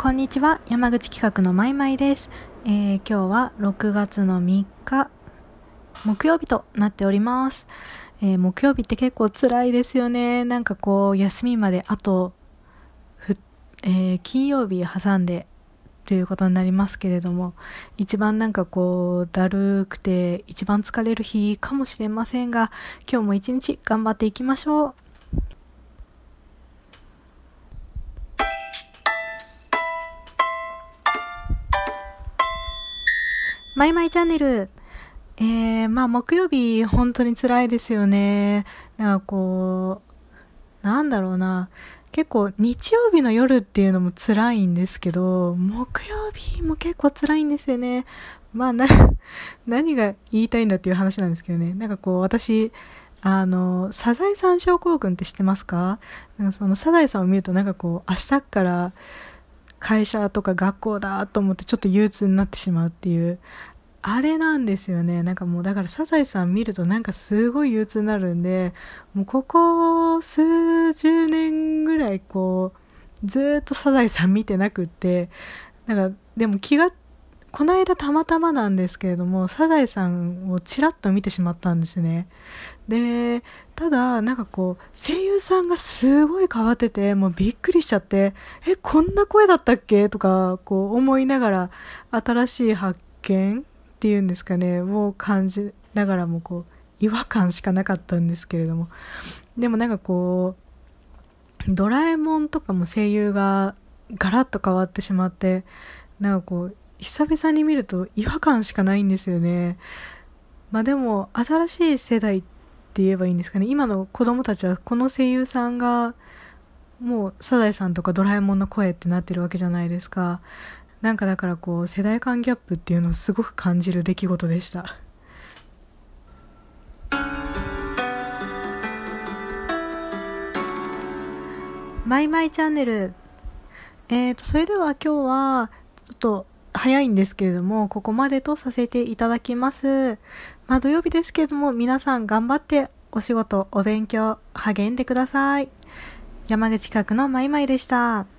こんにちは。山口企画のまいまいです、えー今日は6月の3日木曜日となっております、えー木曜日って結構辛いですよね。なんかこう休みまであと、えー金曜日挟んでということになりますけれども一番なんかこうだるくて一番疲れる日かもしれませんが今日も一日頑張っていきましょう。マイマイチャンネル。えー、まあ木曜日本当に辛いですよね。なんかこう、なんだろうな。結構日曜日の夜っていうのも辛いんですけど、木曜日も結構辛いんですよね。まあな、何が言いたいんだっていう話なんですけどね。なんかこう私、あの、サザエさん症候群って知ってますか？なんかそのサザエさんを見るとなんかこう明日から会社とか学校だと思ってちょっと憂鬱になってしまうっていう、あれなんですよね。なんかもうだからサザエさん見るとなんかすごい憂鬱になるんで、もうここ数十年ぐらいこう、ずっとサザエさん見てなくって、なんかでも気が、この間たまたまなんですけれども、サザエさんをちらっと見てしまったんですね。で、ただ、なんかこう、声優さんがすごい変わってて、もうびっくりしちゃって、え、こんな声だったっけ？とか、こう思いながら、新しい発見っていうんですかね、を感じながらもこう、違和感しかなかったんですけれども。でもなんかこう、ドラえもんとかも声優がガラッと変わってしまって、なんかこう、久々に見ると違和感しかないんですよね。まあでも、新しい世代って言えばいいんですかね。今の子供たちはこの声優さんが、もうサザエさんとかドラえもんの声ってなってるわけじゃないですか。なんかだからこう、世代間ギャップっていうのをすごく感じる出来事でした。マイマイチャンネル。えーと、それでは今日は、ちょっと早いんですけれども、ここまでとさせていただきます。まあ土曜日ですけれども、皆さん頑張ってお仕事、お勉強、励んでください。山口企画のマイマイでした。